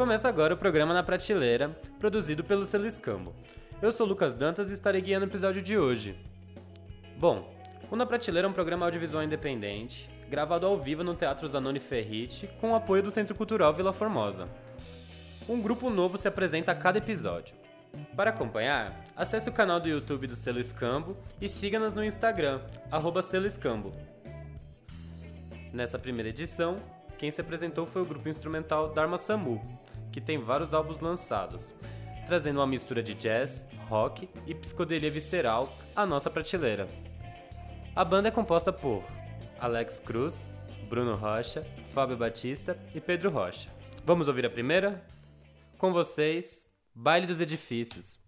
Começa agora o programa Na Prateleira, produzido pelo Selo Escambo. Eu sou Lucas Dantas e estarei guiando o episódio de hoje. Bom, o Na Prateleira é um programa audiovisual independente, gravado ao vivo no Teatro Zanoni Ferrite, com o apoio do Centro Cultural Vila Formosa. Um grupo novo se apresenta a cada episódio. Para acompanhar, acesse o canal do YouTube do Selo Escambo e siga-nos no Instagram, arroba Selo Escambo. Nessa primeira edição, quem se apresentou foi o grupo instrumental Dharma Samu, que tem vários álbuns lançados, trazendo uma mistura de jazz, rock e psicodelia visceral à nossa prateleira. A banda é composta por Alex Cruz, Bruno Rocha, Fábio Batista e Pedro Rocha. Vamos ouvir a primeira? Com vocês, Baile dos Edifícios.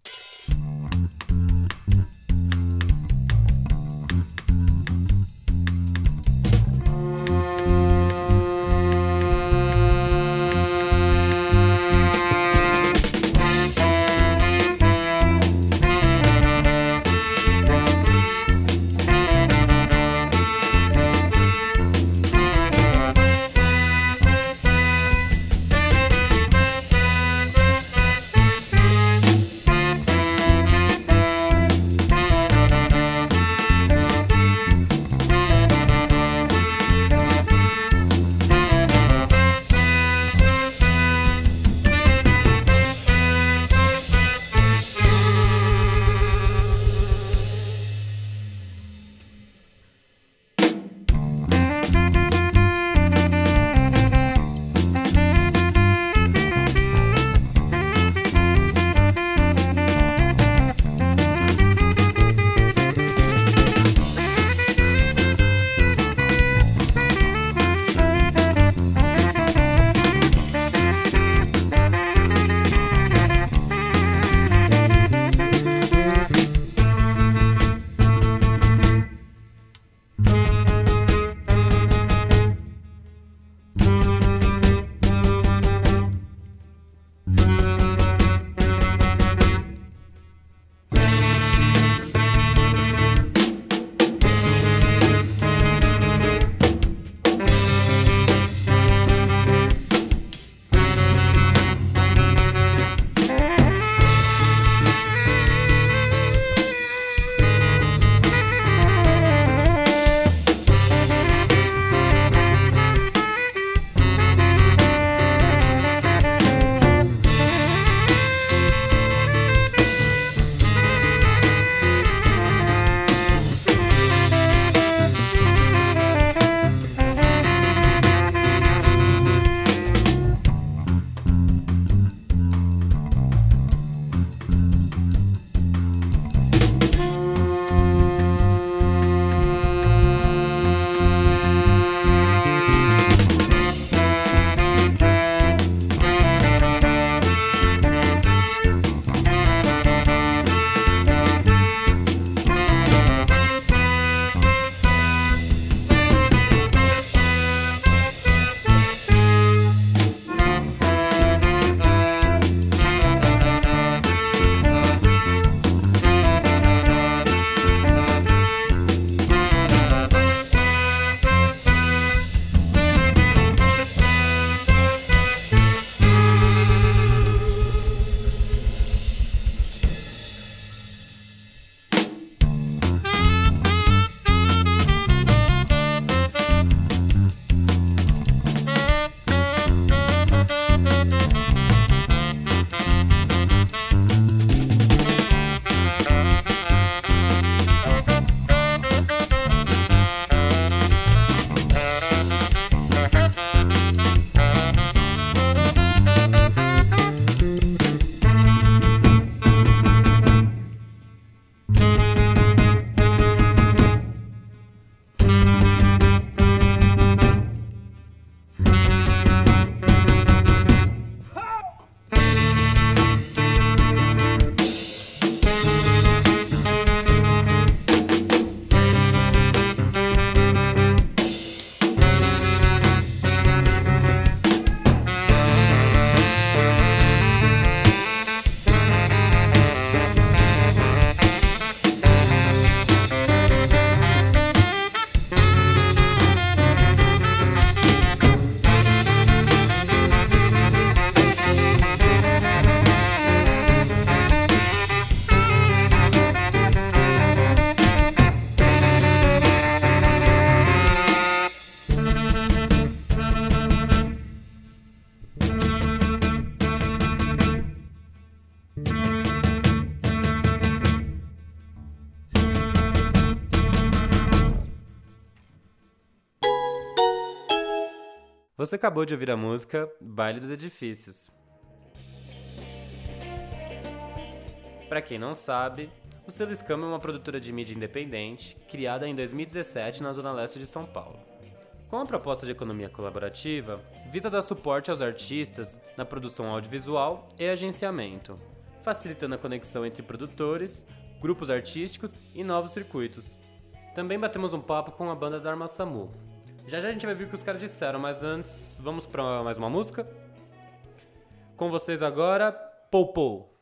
Você acabou de ouvir a música Baile dos Edifícios. Para quem não sabe, o Selo Escama é uma produtora de mídia independente, criada em 2017 na zona leste de São Paulo. Com a proposta de economia colaborativa, visa dar suporte aos artistas na produção audiovisual e agenciamento, facilitando a conexão entre produtores, grupos artísticos e novos circuitos. Também batemos um papo com a banda Dharma Samu. Já já a gente vai ver o que os caras disseram, mas antes, vamos para mais uma música? Com vocês agora, Pou Pou.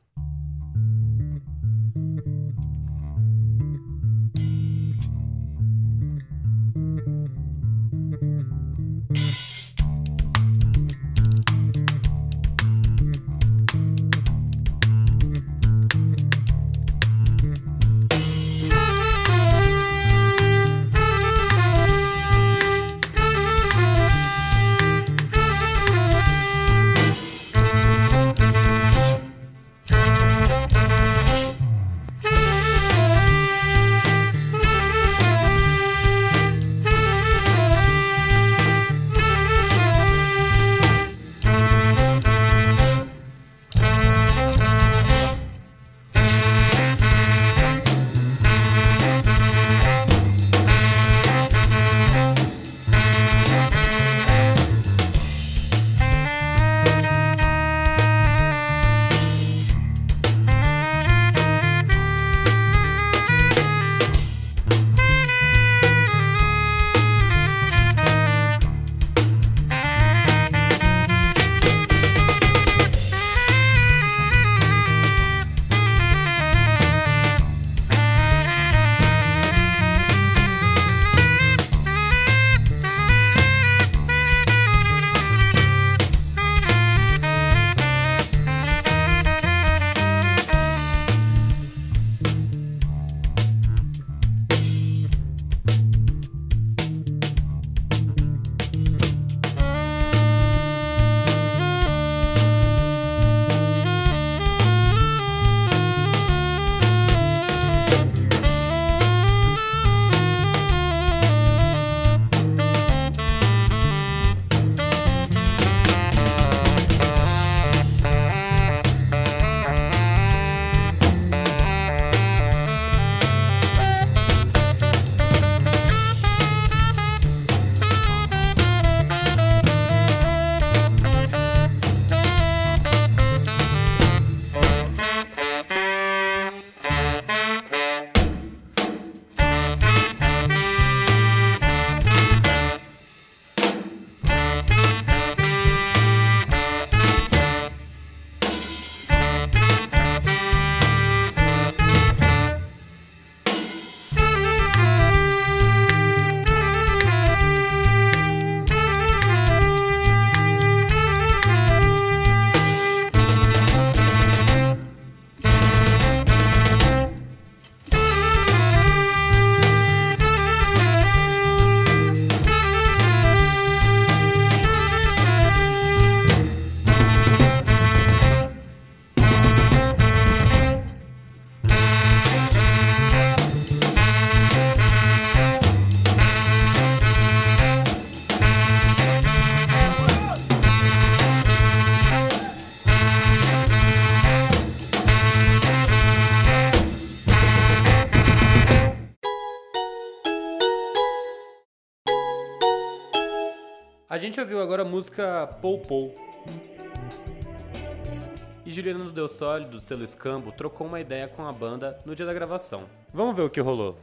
Gente ouviu agora a música Pou Pou. E Juliano Del Sol, do selo Escambo, trocou uma ideia com a banda no dia da gravação. Vamos ver o que rolou.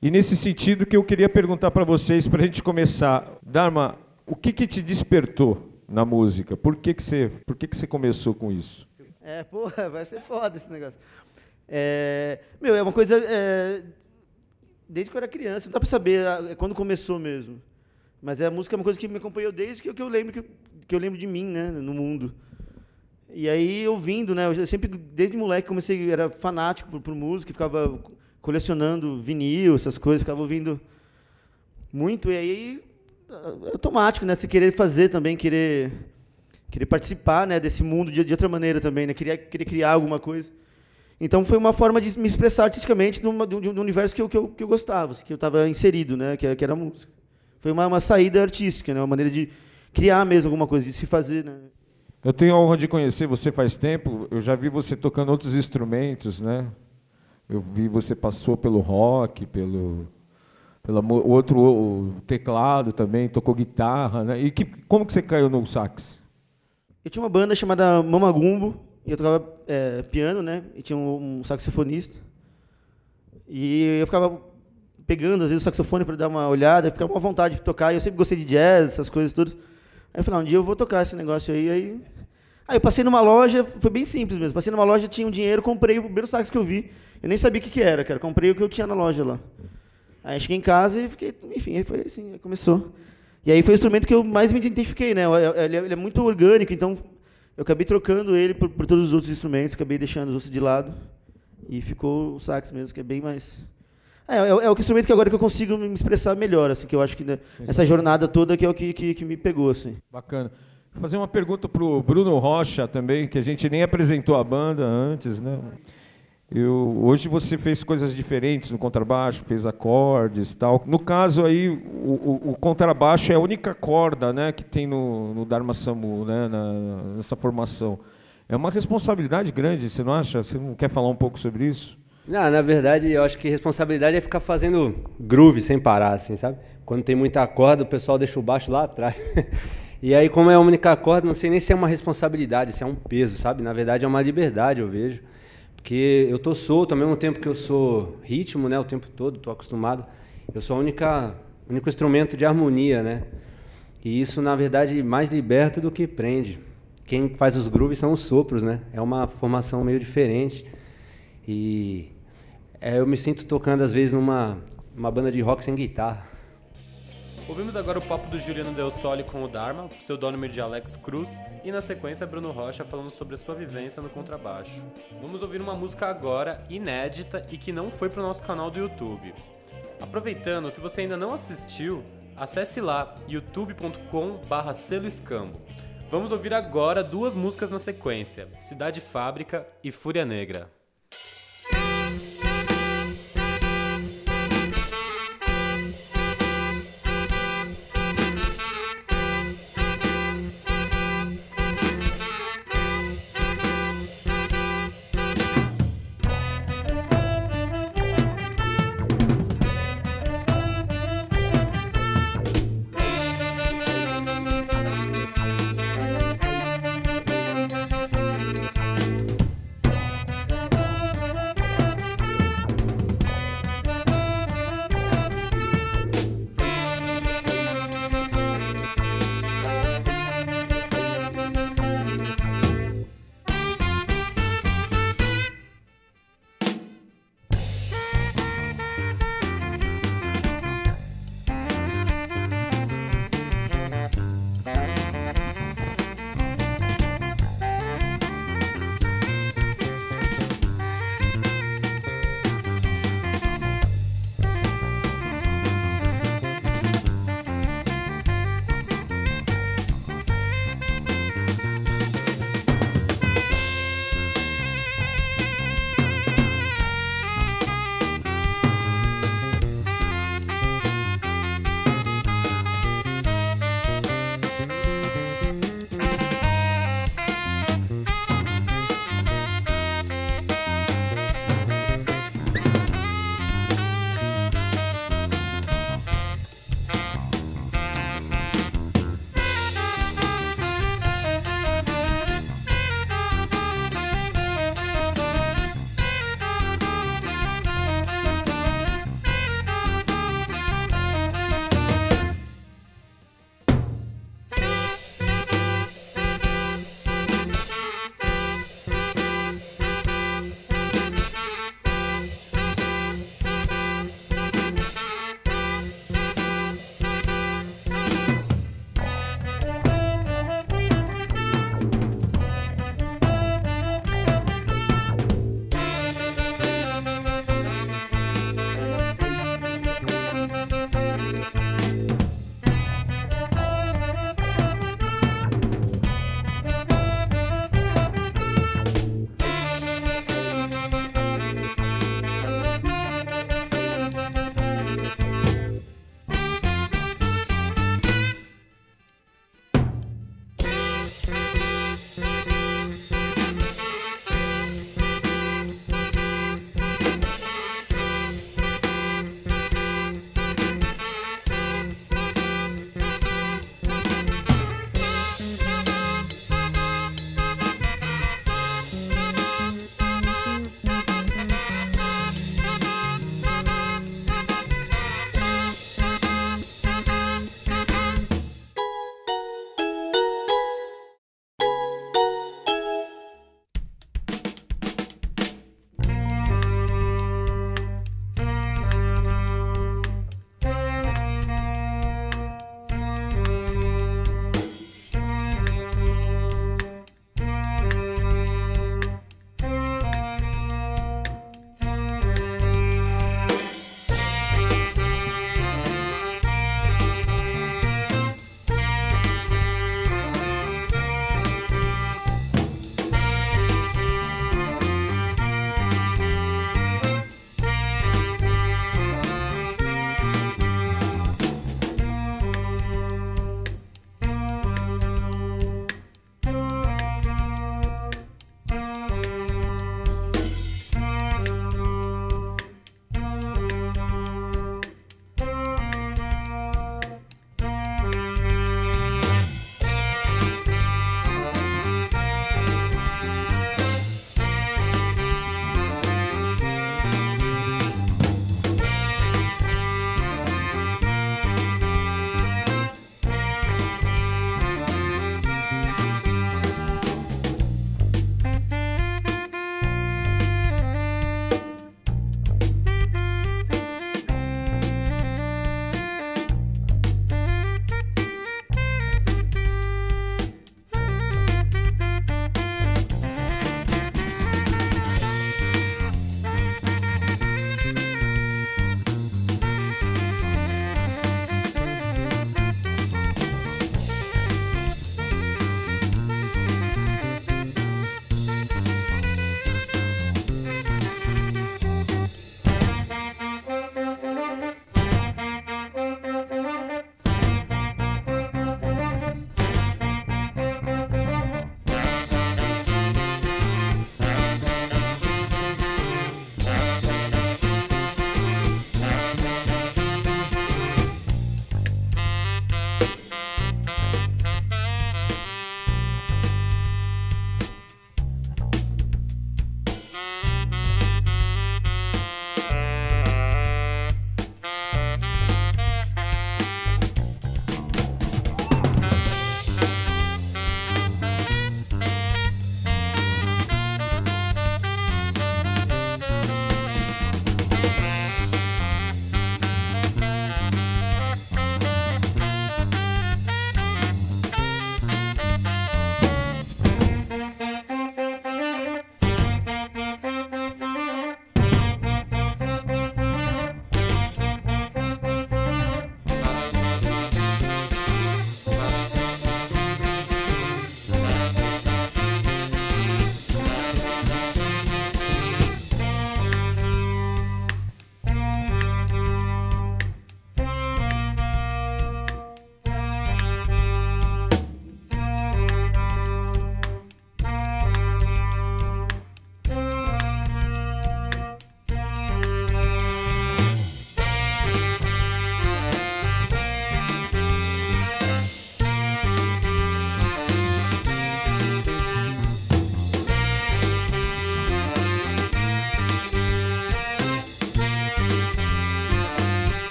E nesse sentido que eu queria perguntar para vocês, para a gente começar, Dharma, o que, que te despertou na música? Por que, que, você, por que, que você começou com isso? É, porra, vai ser foda esse negócio. É, meu, é uma coisa. É, desde que eu era criança, não dá pra saber ah, quando começou mesmo. Mas a música é uma coisa que me acompanhou desde que, eu lembro que, que eu lembro de mim, né, no mundo. E aí ouvindo, né, eu sempre desde moleque comecei era fanático por, por música, ficava colecionando vinil, essas coisas, ficava ouvindo muito e aí é automático, né, você querer fazer também, querer querer participar, né, desse mundo de, de outra maneira também, né, querer querer criar alguma coisa. Então foi uma forma de me expressar artisticamente de, um, de um universo que eu, que eu, que eu gostava, que eu estava inserido, né, que, que era a música. Foi uma, uma saída artística, né? Uma maneira de criar mesmo alguma coisa, de se fazer, né? Eu tenho a honra de conhecer você faz tempo. Eu já vi você tocando outros instrumentos, né? Eu vi você passou pelo rock, pelo, pelo outro teclado também, tocou guitarra, né? E que, como que você caiu no sax? Eu tinha uma banda chamada Mamagumbo e eu tocava é, piano, né? E tinha um, um saxofonista. E eu ficava pegando, às vezes, o saxofone para dar uma olhada, ficava com vontade de tocar. Eu sempre gostei de jazz, essas coisas tudo. Aí eu falei, ah, um dia eu vou tocar esse negócio aí. Aí, aí eu passei numa loja, foi bem simples mesmo. Passei numa loja, tinha um dinheiro, comprei o primeiro sax que eu vi. Eu nem sabia o que, que era, cara. Comprei o que eu tinha na loja lá. Aí cheguei em casa e fiquei, enfim, aí foi assim, aí começou. E aí foi o instrumento que eu mais me identifiquei, né? Ele é, ele é muito orgânico, então eu acabei trocando ele por, por, todos os outros instrumentos, acabei deixando os outros de lado. E ficou o sax mesmo, que é bem mais. É, é, é o instrumento que agora que eu consigo me expressar melhor, assim, que eu acho que né, essa jornada toda que é o que, que, que me pegou, assim. Bacana. Vou fazer uma pergunta para o Bruno Rocha também, que a gente nem apresentou a banda antes, né? Eu, hoje você fez coisas diferentes no contrabaixo, fez acordes tal. No caso aí, o, o, o, contrabaixo é a única corda né, que tem no, no Dharma Samu, né, na, nessa formação. É uma responsabilidade grande, você não acha? Você não quer falar um pouco sobre isso? Não, na verdade, eu acho que responsabilidade é ficar fazendo groove sem parar, assim, sabe? Quando tem muita corda, o pessoal deixa o baixo lá atrás. e aí, como é a única corda, não sei nem se é uma responsabilidade, se é um peso, sabe? Na verdade, é uma liberdade, eu vejo. Porque eu tô solto ao mesmo tempo que eu sou ritmo, né, o tempo todo, tô acostumado. Eu sou única único instrumento de harmonia, né? E isso na verdade mais liberta do que prende. Quem faz os grooves são os sopros, né? É uma formação meio diferente. E é, eu me sinto tocando às vezes numa uma banda de rock sem guitarra. Ouvimos agora o papo do Juliano Del Sole com o Dharma, pseudônimo de Alex Cruz, e na sequência Bruno Rocha falando sobre a sua vivência no contrabaixo. Vamos ouvir uma música agora, inédita e que não foi para o nosso canal do YouTube. Aproveitando, se você ainda não assistiu, acesse lá youtube.com/barra escambo. Vamos ouvir agora duas músicas na sequência: Cidade Fábrica e Fúria Negra.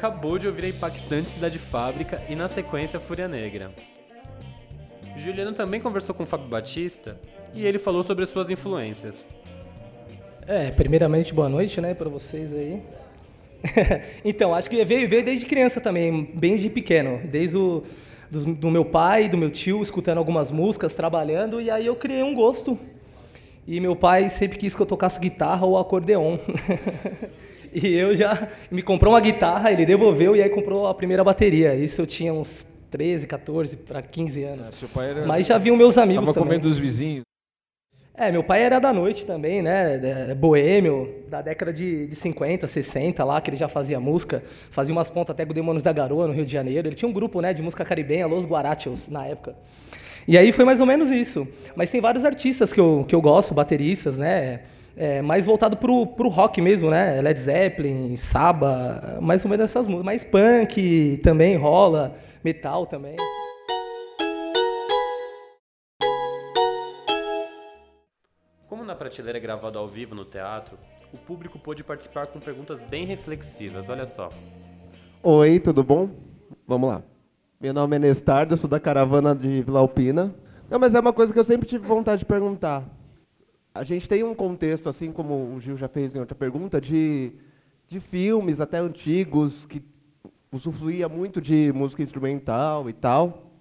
Acabou de ouvir a impactante Cidade Fábrica e, na sequência, Fúria Negra. Juliano também conversou com o Fábio Batista e ele falou sobre suas influências. É, primeiramente, boa noite, né, para vocês aí. então, acho que veio, veio desde criança também, bem de pequeno, desde o do, do, meu pai, do meu tio, escutando algumas músicas, trabalhando, e aí eu criei um gosto. E meu pai sempre quis que eu tocasse guitarra ou acordeon. e eu já me comprou uma guitarra, ele devolveu e aí comprou a primeira bateria. Isso eu tinha uns 13, 14 para 15 anos. É, era... Mas já viam meus amigos Tava também. comendo dos vizinhos. É, meu pai era da noite também, né? Boêmio, da década de, de 50, 60 lá, que ele já fazia música. Fazia umas pontas até com Demônios da Garoa, no Rio de Janeiro. Ele tinha um grupo, né, de música caribenha, Los Guarachos, na época. E aí foi mais ou menos isso. Mas tem vários artistas que eu, que eu gosto, bateristas, né? É, mais voltado pro, pro rock mesmo, né? Led Zeppelin, Saba, mais ou menos essas músicas. Mais punk também rola, metal também. Como na prateleira é gravado ao vivo no teatro, o público pôde participar com perguntas bem reflexivas, olha só. Oi, tudo bom? Vamos lá. Meu nome é Nestardo, eu sou da caravana de Vila Alpina. Não, mas é uma coisa que eu sempre tive vontade de perguntar. A gente tem um contexto, assim como o Gil já fez em outra pergunta, de, de filmes até antigos, que usufruía muito de música instrumental e tal.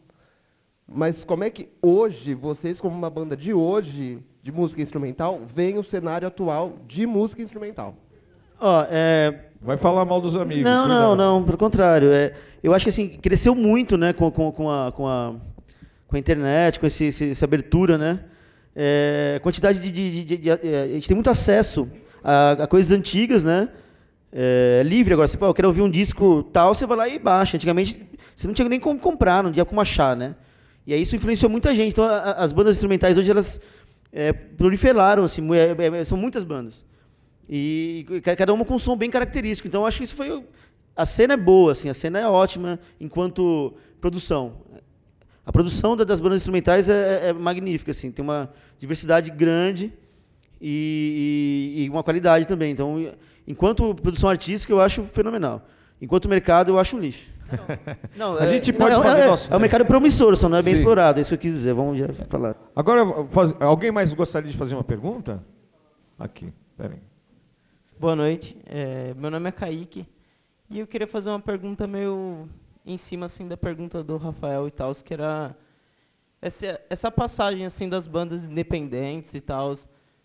Mas como é que hoje, vocês como uma banda de hoje, de música instrumental, veem o cenário atual de música instrumental? Ó, é... Vai falar mal dos amigos. Não, não, não, pelo contrário. É, eu acho que assim, cresceu muito né, com, com, com, a, com, a, com a internet, com esse, esse essa abertura, né? É, quantidade de, de, de, de, A gente tem muito acesso a, a coisas antigas, né? É, livre agora. Você, pô, eu quero ouvir um disco tal, você vai lá e baixa. Antigamente, você não tinha nem como comprar, não tinha como achar, né? E aí isso influenciou muita gente. Então, a, as bandas instrumentais hoje, elas é, proliferaram, assim, é, é, são muitas bandas. E cada uma com um som bem característico. Então, acho que isso foi. A cena é boa, assim, a cena é ótima enquanto produção. A produção das bandas instrumentais é, é, é magnífica, assim, tem uma diversidade grande e, e, e, uma qualidade também. Então, enquanto produção artística, eu acho fenomenal. Enquanto mercado, eu acho um lixo. Não, a gente pode não, fazer é, nosso... é um mercado promissor, só não é bem Sim. explorado, é isso que eu quis dizer. Vamos já falar. Agora, faz... alguém mais gostaria de fazer uma pergunta? Aqui, peraí. Boa noite, é, meu nome é Kaique e eu queria fazer uma pergunta meio em cima assim da pergunta do Rafael e tal, que era essa, essa passagem assim das bandas independentes e tal.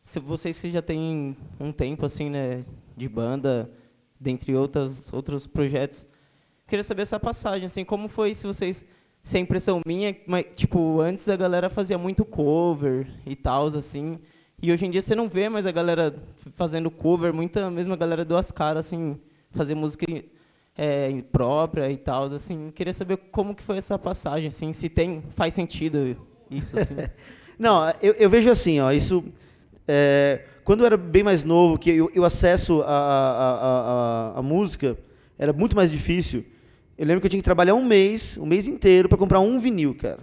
Se vocês já têm um tempo assim, né, de banda, dentre outras outros projetos, queria saber essa passagem assim, como foi se vocês se a impressão minha, mas, tipo, antes a galera fazia muito cover e tal, assim, e hoje em dia você não vê mais a galera fazendo cover, muita mesma galera duas caras, assim, fazer música é, própria e tal, assim. Queria saber como que foi essa passagem, assim, se tem, faz sentido isso, assim. não, eu, eu, vejo assim, ó, isso... É, quando eu era bem mais novo, que o acesso à música era muito mais difícil, eu lembro que eu tinha que trabalhar um mês, um mês inteiro, para comprar um vinil, cara.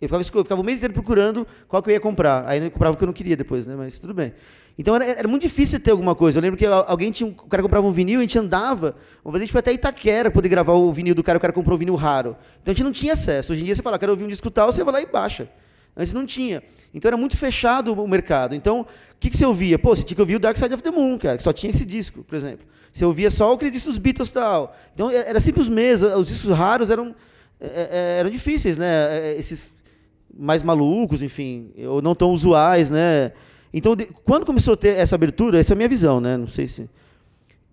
Eu ficava, eu ficava o mês inteiro procurando qual que eu ia comprar. Aí eu comprava o que eu não queria depois, né? Mas tudo bem. Então era, era, muito difícil ter alguma coisa. Eu lembro que alguém tinha, o cara comprava um vinil, a gente andava. Uma vez a gente foi até Itaquera poder gravar o vinil do cara, o cara comprou um vinil raro. Então a gente não tinha acesso. Hoje em dia você fala, quero ouvir um disco tal, você vai lá e baixa. Antes não tinha. Então era muito fechado o mercado. Então, o que, que você ouvia? Pô, você tinha que ouvir o Dark Side of the Moon, cara, que só tinha esse disco, por exemplo. Você ouvia só o disco dos Beatles tal. Então era sempre os mesmos. Os discos raros eram, é, é, eram difíceis, né? É, esses mais malucos, enfim, ou não tão usuais, né? Então, de, quando começou a ter essa abertura, essa é a minha visão, né? Não sei se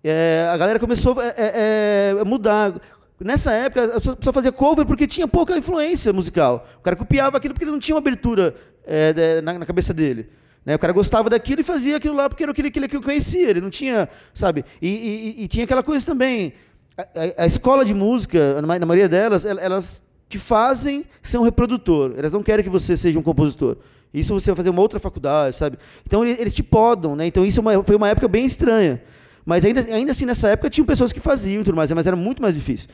é, a galera começou a é, é, é mudar. Nessa época, a pessoa fazia cover porque tinha pouca influência musical. O cara copiava aquilo porque ele não tinha uma abertura é, na, na, cabeça dele. Né? O cara gostava daquilo e fazia aquilo lá porque era aquilo que ele conhecia. Ele não tinha, sabe? E, e, e tinha aquela coisa também. A, a, a escola de música, na, maioria delas, elas te fazem ser um reprodutor. Elas não querem que você seja um compositor. Isso você vai fazer uma outra faculdade, sabe? Então eles te podam, né? Então isso é foi uma época bem estranha. Mas ainda, ainda assim, nessa época, tinha pessoas que faziam e tudo mais, mas era muito mais difícil.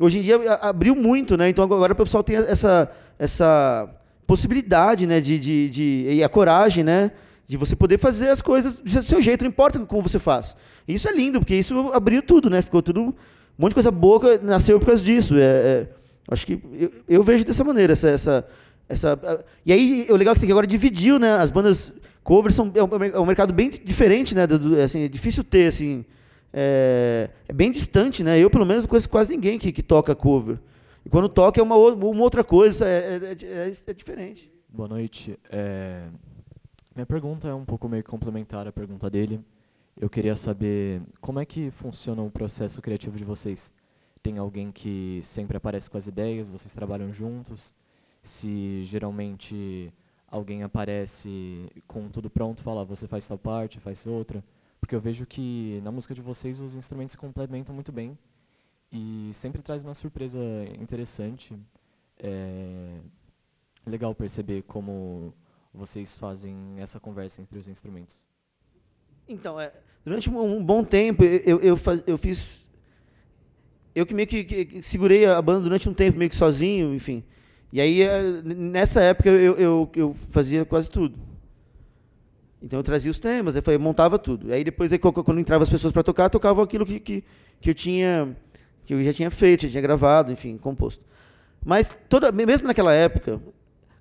Hoje em dia abriu muito, né? Então agora o pessoal tem essa, essa possibilidade, né? De, de, de, e a coragem, né? De você poder fazer as coisas do seu jeito, não importa como você faz. E isso é lindo, porque isso abriu tudo, né? Ficou tudo Um monte de coisa boa nasceu por causa disso. É, é, acho que eu, eu, vejo dessa maneira essa, essa, essa. E aí o legal é que agora dividiu, né? As bandas covers são é um, é um mercado bem diferente, né? Do, assim, é difícil ter assim. É, é, bem distante, né? Eu pelo menos conheço quase ninguém que, que toca cover. E quando toca é uma, uma outra coisa, é, é, é, é diferente. Boa noite. É, minha pergunta é um pouco meio complementar à pergunta dele. Eu queria saber como é que funciona o processo criativo de vocês. Tem alguém que sempre aparece com as ideias, vocês trabalham juntos? Se geralmente alguém aparece com tudo pronto, fala, você faz tal parte, faz outra. Porque eu vejo que na música de vocês os instrumentos se complementam muito bem e sempre traz uma surpresa interessante. É legal perceber como vocês fazem essa conversa entre os instrumentos. Então, é, durante um, bom tempo eu, eu, faz, eu fiz. Eu que meio que, que, segurei a banda durante um tempo, meio que sozinho, enfim. E aí, é, nessa época, eu, eu, eu fazia quase tudo. Então eu trazia os temas, eu montava tudo. Aí depois, quando entravam as pessoas para tocar, tocavam aquilo que, que, que eu tinha que eu já tinha feito, já tinha gravado, enfim, composto. Mas toda, mesmo naquela época,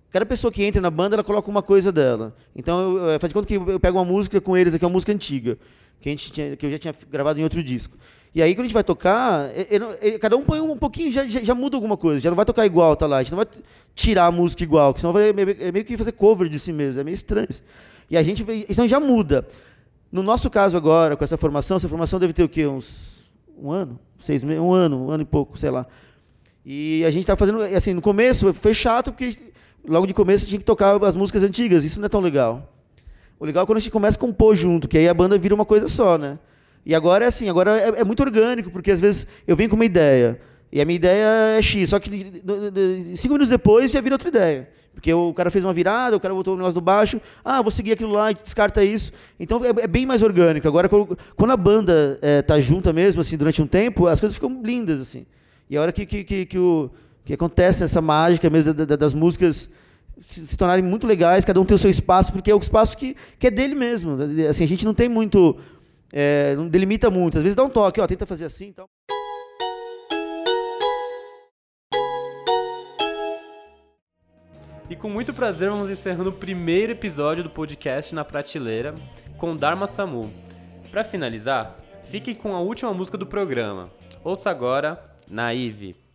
cada pessoa que entra na banda, ela coloca uma coisa dela. Então, eu, faz de conta que eu pego uma música com eles aqui, uma música antiga, que, a gente tinha, que eu já tinha gravado em outro disco. E aí, quando a gente vai tocar, cada um põe um pouquinho, já, já, já, muda alguma coisa. Já não vai tocar igual, tá lá. A gente não vai tirar a música igual, senão vai, é meio que fazer cover de si mesmo. É meio estranho. E a gente, então já muda. No nosso caso agora, com essa formação, essa formação deve ter o quê? Uns um ano? Seis meses? Um ano, um ano e pouco, sei lá. E a gente está fazendo, assim, no começo foi chato, porque logo de começo tinha que tocar as músicas antigas, isso não é tão legal. O legal é quando a gente começa a compor junto, que aí a banda vira uma coisa só, né? E agora é assim, agora é, é muito orgânico, porque às vezes eu venho com uma ideia, e a minha ideia é X, só que cinco minutos depois já vira outra ideia. Porque o cara fez uma virada, o cara botou o negócio do baixo, ah, vou seguir aquilo lá, descarta isso. Então é, é bem mais orgânico. Agora, quando a banda é, tá junta mesmo, assim, durante um tempo, as coisas ficam lindas, assim. E a hora que, que, que, que, o, que acontece essa mágica mesmo das músicas se, se, tornarem muito legais, cada um tem o seu espaço, porque é o espaço que, que é dele mesmo. Assim, a gente não tem muito, é, não delimita muito. Às vezes dá um toque, ó, tenta fazer assim, então. E com muito prazer vamos encerrando o primeiro episódio do podcast Na Prateleira com Dharma Samu. Para finalizar, fique com a última música do programa. Ouça agora Naive.